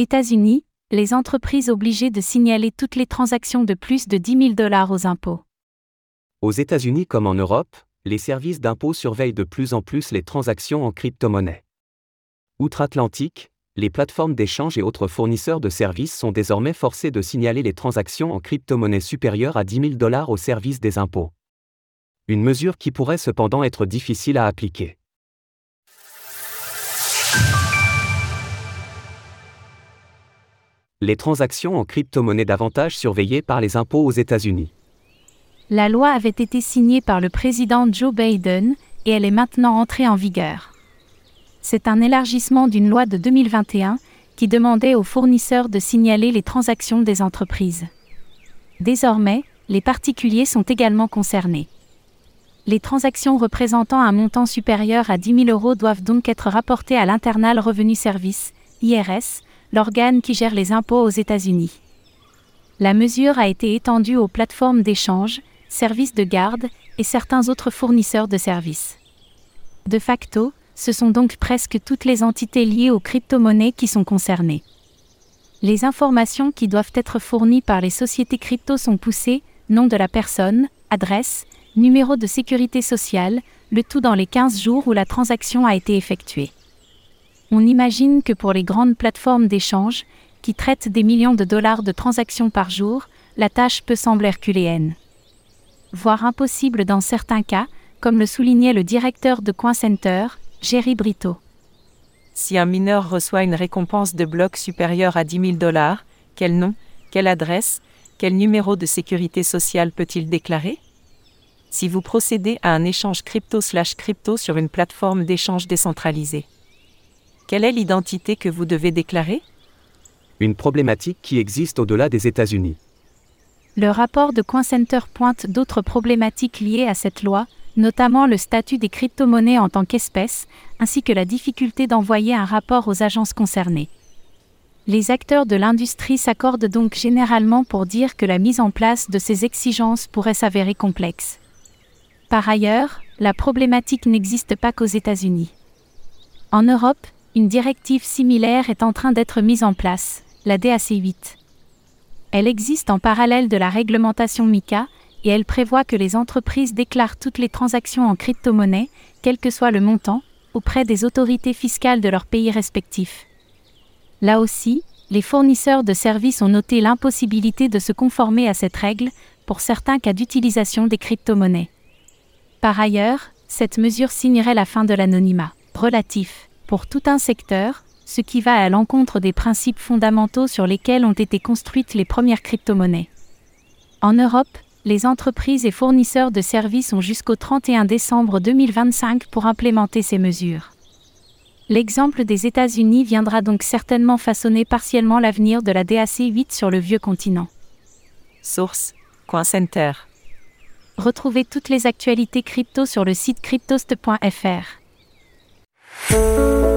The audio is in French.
États-Unis, les entreprises obligées de signaler toutes les transactions de plus de 10 000 dollars aux impôts. Aux États-Unis comme en Europe, les services d'impôt surveillent de plus en plus les transactions en crypto-monnaie. Outre-Atlantique, les plateformes d'échange et autres fournisseurs de services sont désormais forcés de signaler les transactions en crypto-monnaie supérieures à 10 000 dollars au service des impôts. Une mesure qui pourrait cependant être difficile à appliquer. Les transactions en crypto-monnaie davantage surveillées par les impôts aux États-Unis. La loi avait été signée par le président Joe Biden et elle est maintenant entrée en vigueur. C'est un élargissement d'une loi de 2021 qui demandait aux fournisseurs de signaler les transactions des entreprises. Désormais, les particuliers sont également concernés. Les transactions représentant un montant supérieur à 10 000 euros doivent donc être rapportées à l'Internal Revenu Service, IRS, l'organe qui gère les impôts aux États-Unis. La mesure a été étendue aux plateformes d'échange, services de garde et certains autres fournisseurs de services. De facto, ce sont donc presque toutes les entités liées aux crypto-monnaies qui sont concernées. Les informations qui doivent être fournies par les sociétés crypto sont poussées, nom de la personne, adresse, numéro de sécurité sociale, le tout dans les 15 jours où la transaction a été effectuée. On imagine que pour les grandes plateformes d'échange, qui traitent des millions de dollars de transactions par jour, la tâche peut sembler herculéenne. Voire impossible dans certains cas, comme le soulignait le directeur de CoinCenter, Jerry Brito. Si un mineur reçoit une récompense de bloc supérieure à 10 000 dollars, quel nom, quelle adresse, quel numéro de sécurité sociale peut-il déclarer? Si vous procédez à un échange crypto/crypto sur une plateforme d'échange décentralisée. Quelle est l'identité que vous devez déclarer? Une problématique qui existe au-delà des États-Unis. Le rapport de CoinCenter pointe d'autres problématiques liées à cette loi, notamment le statut des crypto-monnaies en tant qu'espèce, ainsi que la difficulté d'envoyer un rapport aux agences concernées. Les acteurs de l'industrie s'accordent donc généralement pour dire que la mise en place de ces exigences pourrait s'avérer complexe. Par ailleurs, la problématique n'existe pas qu'aux États-Unis. En Europe, une directive similaire est en train d'être mise en place, la DAC 8. Elle existe en parallèle de la réglementation MICA, et elle prévoit que les entreprises déclarent toutes les transactions en crypto-monnaie, quel que soit le montant, auprès des autorités fiscales de leur pays respectifs. Là aussi, les fournisseurs de services ont noté l'impossibilité de se conformer à cette règle, pour certains cas d'utilisation des crypto-monnaies. Par ailleurs, cette mesure signerait la fin de l'anonymat relatif pour tout un secteur, ce qui va à l'encontre des principes fondamentaux sur lesquels ont été construites les premières crypto-monnaies. En Europe, les entreprises et fournisseurs de services ont jusqu'au 31 décembre 2025 pour implémenter ces mesures. L'exemple des États-Unis viendra donc certainement façonner partiellement l'avenir de la DAC 8 sur le vieux continent. Source CoinCenter. Retrouvez toutes les actualités crypto sur le site cryptost.fr. oh you